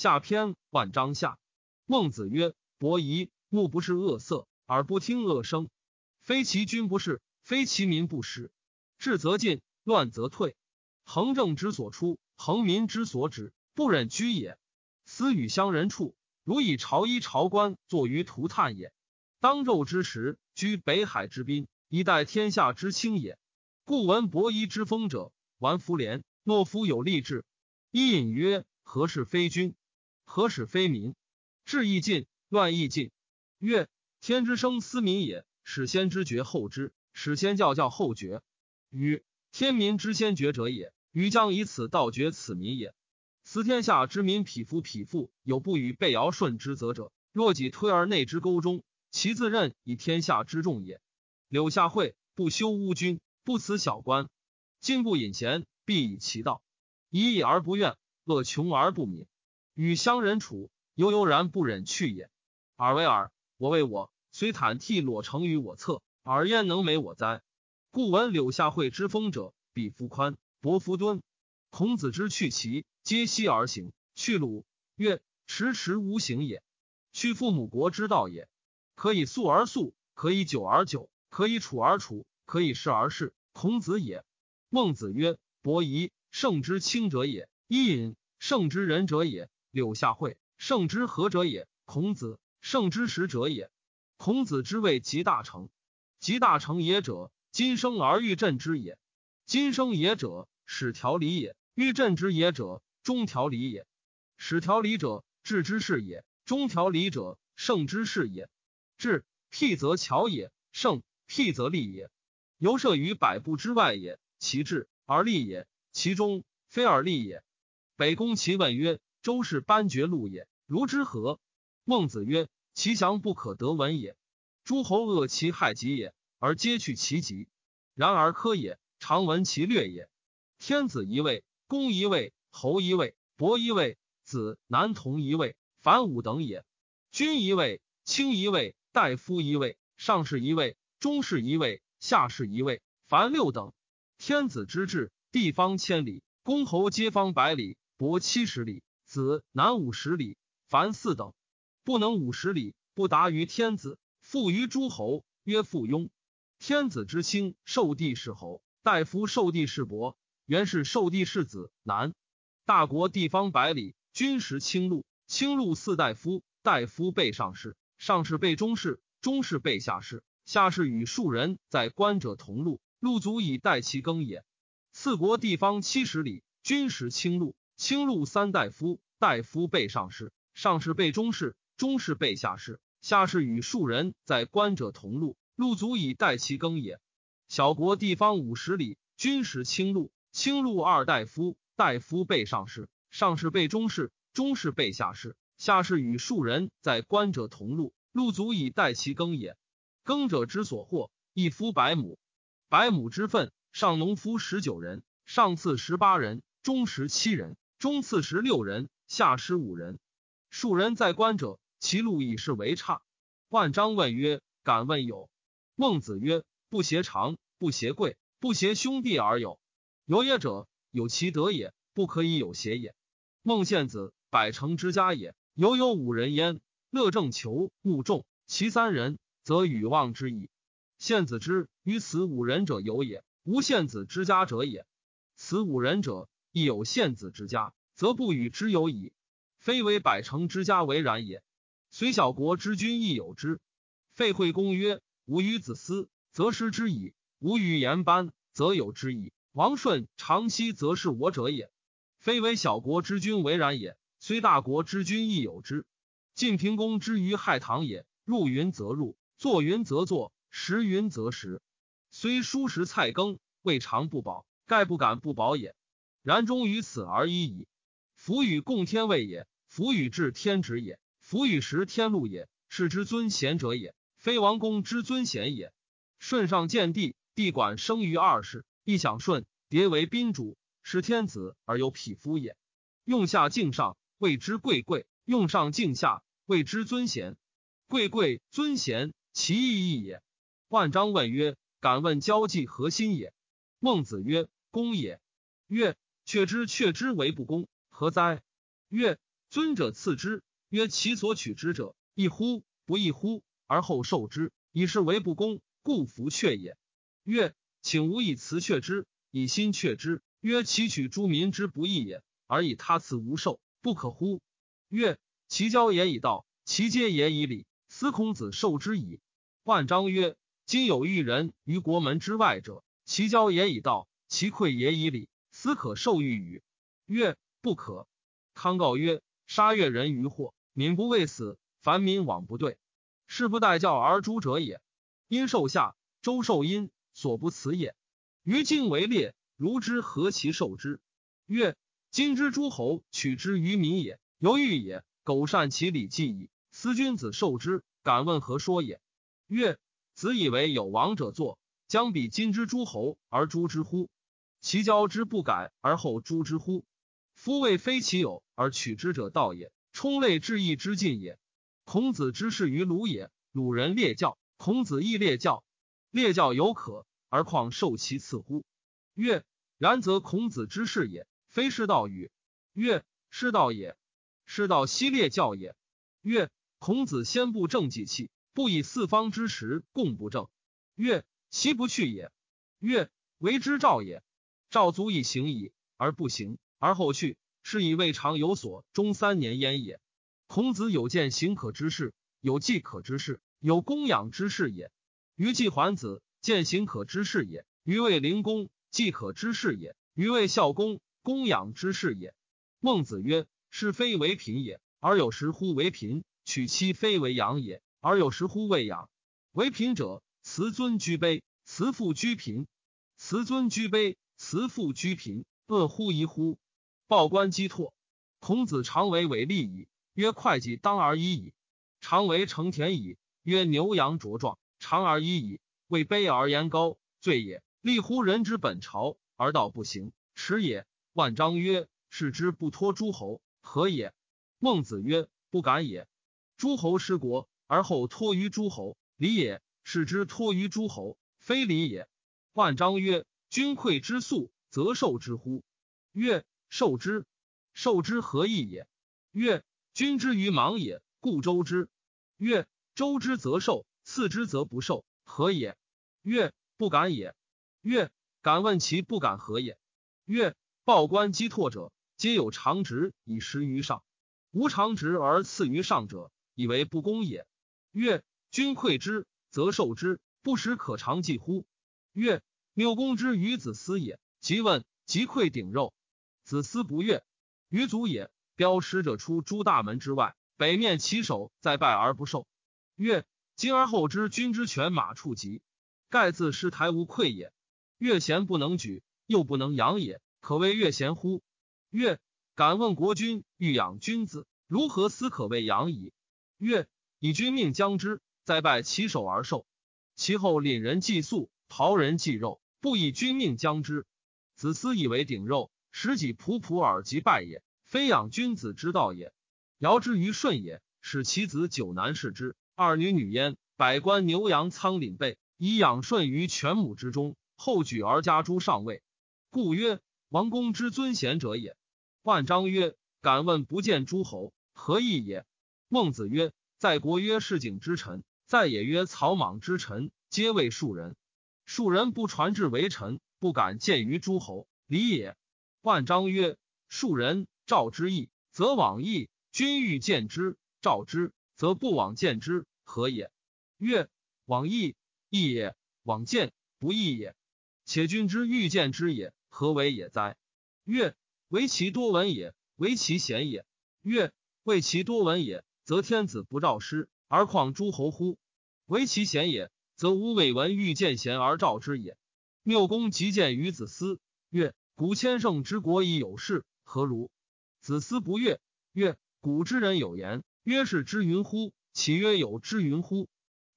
下篇万章下。孟子曰：伯夷，目不是恶色，耳不听恶声，非其君不是，非其民不识。治则进，乱则退。恒政之所出，恒民之所止，不忍居也。思与乡人处，如以朝衣朝冠作于涂炭也。当纣之时，居北海之滨，以待天下之清也。故闻伯夷之风者，玩夫廉，懦夫有力志。伊尹曰：何事非君？何使非民？治亦尽，乱亦尽。曰：天之生斯民也，始先知觉后知，始先教教后觉。与天民之先觉者也，余将以此道觉此民也。此天下之民，匹夫匹妇，有不与被尧舜之责者，若己推而内之沟中，其自任以天下之众也。柳下惠不修乌君，不辞小官，今不隐贤，必以其道。一义而不怨，恶穷而不敏，与乡人处，悠悠然不忍去也。尔为尔，我为我，虽坦替裸成于我侧，尔焉能美我哉？故闻柳下惠之风者，彼夫宽，薄夫敦。孔子之去齐，皆西而行；去鲁，曰迟迟无行也。去父母国之道也。可以速而速，可以久而久，可以处而处，可以事而事。孔子也。孟子曰：伯夷。圣之清者也，伊尹；圣之仁者也，柳下惠；圣之何者也，孔子；圣之实者也。孔子之谓集大成，集大成也者，今生而欲振之也。今生也者，始调理也；欲振之也者，终调理也。始调理者，治之事也；终调理者，圣之事也。治，辟则巧也；圣，辟则利也。由设于百步之外也，其治而利也。其中非尔利也。北宫其问曰：“周氏班爵禄也，如之何？”孟子曰：“其祥不可得闻也。诸侯恶其害己也，而皆去其极。然而科也，常闻其略也。天子一位，公一位，侯一位，伯一位，子男童一位，凡五等也。君一位，卿一位，大夫一位，上士一位，中士一位，下士一位，凡六等。天子之治。”地方千里，公侯皆方百里，伯七十里，子南五十里，凡四等。不能五十里，不达于天子。复于诸侯，曰附庸。天子之亲，受地是侯；大夫受地是伯，原是受地是子南。大国地方百里，君实清禄，清禄四大夫，大夫备上士，上士备中士，中士备下士，下士与庶人在官者同禄，禄足以待其耕也。四国地方七十里，军实清禄，清禄三大夫，大夫被上士，上士被中士，中士被下士，下士与庶人在官者同禄，禄足以待其耕也。小国地方五十里，军食清禄，清禄二大夫，大夫被上士，上士被中士，中士被下士，下士与庶人在官者同禄，禄足以待其耕也。耕者之所获，一夫百亩，百亩之分。上农夫十九人，上次十八人，中十七人，中次十六人，下十五人。数人在官者，其禄以是为差。万章问曰：“敢问有？”孟子曰：“不挟长，不挟贵，不挟兄弟而有。有也者，有其德也，不可以有邪也。”孟献子百城之家也，犹有五人焉。乐正求慕众，其三人，则与望之矣。献子之于此五人者有也。无献子之家者也，此五人者亦有献子之家，则不与之有矣。非为百城之家为然也。虽小国之君亦有之。废惠公曰：“吾与子思，则失之矣；吾与言班，则有之矣。”王顺长息，则是我者也。非为小国之君为然也。虽大国之君亦有之。晋平公之于害唐也，入云则入，坐云则坐，食云则食。虽蔬食菜羹，未尝不饱，盖不敢不饱也。然终于此而已矣。夫与共天位也，夫与治天职也，夫与食天禄也，是之尊贤者也，非王公之尊贤也。舜上见帝，帝管生于二世，亦享舜，迭为宾主，是天子而有匹夫也。用下敬上，谓之贵贵；用上敬下，谓之尊贤。贵贵尊贤，其义义也。万章问曰。敢问交际何心也？孟子曰：公也。曰：却之，却之为不公，何哉？曰：尊者赐之，曰：“其所取之者，异乎？不异乎？”而后受之，以是为不公，故弗却也。曰：“请吾以辞却之，以心却之。”曰：“其取诸民之不义也，而以他赐无受，不可乎？”曰：“其交也以道，其接也以礼。司孔子受之矣。”万章曰：“今有一人于国门之外者，其交也以道，其馈也以礼，斯可受遇与？”曰：“不可。”康告曰。杀越人于祸，民不畏死，凡民往不对，是不待教而诛者也。因受下，周受阴，所不辞也。于今为列，如之何其受之？曰：今之诸侯取之于民也，犹豫也。苟善其礼记矣。思君子受之，敢问何说也？曰：子以为有王者作，将比今之诸侯而诛之乎？其交之不改而后诛之乎？夫谓非其有而取之者道也，充类至义之尽也。孔子之事于鲁也，鲁人列教，孔子亦列教。列教有可，而况受其赐乎？曰：然则孔子之事也，非是道与？曰：是道也。是道悉列教也。曰：孔子先不正己器，不以四方之时共不正。曰：其不去也。曰：为之兆也。赵足以行矣，而不行。而后去，是以未尝有所终三年焉也。孔子有见行可之事，有迹可之事，有供养之事也。于季桓子，见行可之事也；于卫灵公，迹可之事也；于卫孝公，供养之事也。孟子曰：“是非为贫也，而有时乎为贫；取妻非为养也，而有时乎为养。为贫者，辞尊居卑，辞父居贫；辞尊居卑，辞父居贫，恶乎疑乎？”报官击拓，孔子常为伟利矣。曰：会计当而已矣。常为成田矣。曰：牛羊茁壮，长而已矣。为卑而言高，罪也。立乎人之本朝，而道不行，耻也。万章曰：是之不托诸侯，何也？孟子曰：不敢也。诸侯失国，而后托于诸侯，礼也；是之托于诸侯，非礼也。万章曰：君馈之粟，则受之乎？曰。受之，受之何益也？曰：君之于盲也，故周之。曰：周之则受，次之则不受，何也？曰：不敢也。曰：敢问其不敢何也？曰：报官击拓者，皆有长职以食于上，无长职而次于上者，以为不公也。曰：君馈之，则受之，不食可长计乎？曰：六公之于子思也。即问，即馈鼎肉。子思不悦，于足也。标使者出诸大门之外，北面其手再拜而不受。曰：今而后知君之犬马畜疾，盖自失台无愧也。越贤不能举，又不能养也，可谓越贤乎？曰：敢问国君欲养君子，如何思可谓养矣？曰：以君命将之，再拜其手而受。其后领人祭粟，陶人祭肉，不以君命将之。子思以为鼎肉。食己仆仆而即败也，非养君子之道也。尧之于舜也，使其子九男侍之，二女女焉。百官牛羊仓廪备，以养舜于犬母之中。后举而加诸上位，故曰王公之尊贤者也。万章曰：敢问不见诸侯，何意也？孟子曰：在国曰市井之臣，在野曰草莽之臣，皆为庶人。庶人不传至为臣，不敢见于诸侯，礼也。万章曰：“庶人召之义，则往义；君欲见之，召之，则不往见之，何也？”曰：“往义，义也；往见，不义也。且君之欲见之也，何为也哉？”曰：“唯其多闻也，唯其贤也。”曰：“为其多闻也，则天子不召师，而况诸侯乎？唯其贤也，则无未闻欲见贤而召之也。”缪公即见于子思，曰。古千乘之国已有事，何如？子思不悦，曰：“古之人有言，曰是之云乎？岂曰有之云乎？”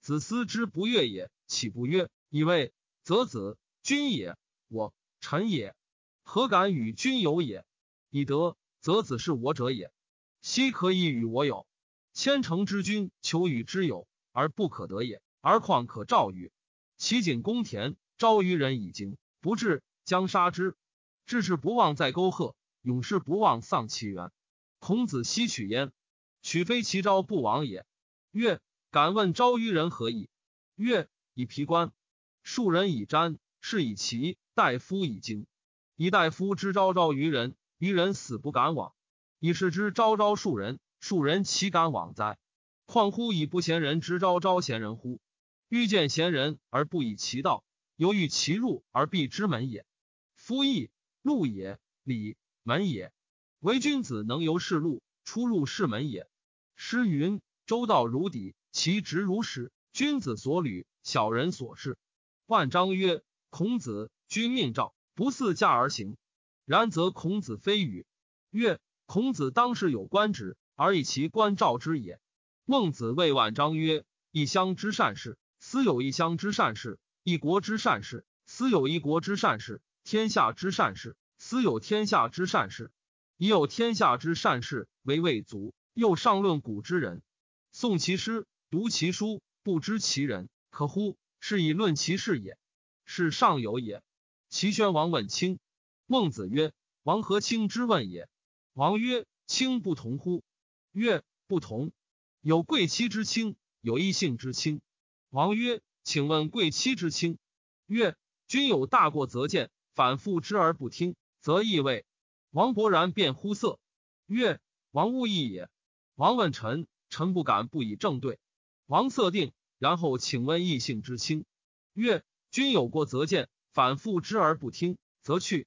子思之不悦也，岂不曰？以为则子君也，我臣也，何敢与君有也？以德则子是我者也。奚可以与我有？千乘之君求与之有而不可得也，而况可召与？其景公田招于人以经，不至，将杀之。志士不忘在沟壑，勇士不忘丧其源。孔子奚取焉？取非其招不往也。曰：敢问昭于人何以？曰：以皮冠。庶人以瞻，是以奇；大夫以精。以大夫之昭昭于人，于人死不敢往；以是之昭昭庶人，庶人岂敢往哉？况乎以不贤人之昭昭贤人乎？欲见贤人而不以其道，犹欲其入而避之门也。夫义路也，礼门也。唯君子能由是路，出入是门也。诗云：“周道如砥，其直如石。君子所履，小人所视。”万章曰：“孔子，君命诏，不似驾而行。然则孔子非与。”曰：“孔子当时有官职，而以其官召之也。”孟子谓万章曰：“一乡之善事。”斯有一乡之善事，一国之善事；斯有一国之善事，天下之善事；斯有天下之善事。已有天下之善事为未足，又上论古之人。诵其诗，读其书，不知其人，可乎？是以论其事也。是上有也。齐宣王问卿，孟子曰：“王何卿之问也？”王曰：“卿不同乎？”曰：“不同。有贵戚之卿，有异姓之卿。”王曰：“请问贵戚之卿。”曰：“君有大过则谏，反复之而不听，则易位。”王勃然变乎色。曰：“王勿义也。”王问臣，臣不敢不以正对。王色定，然后请问异姓之卿。曰：“君有过则谏，反复之而不听，则去。”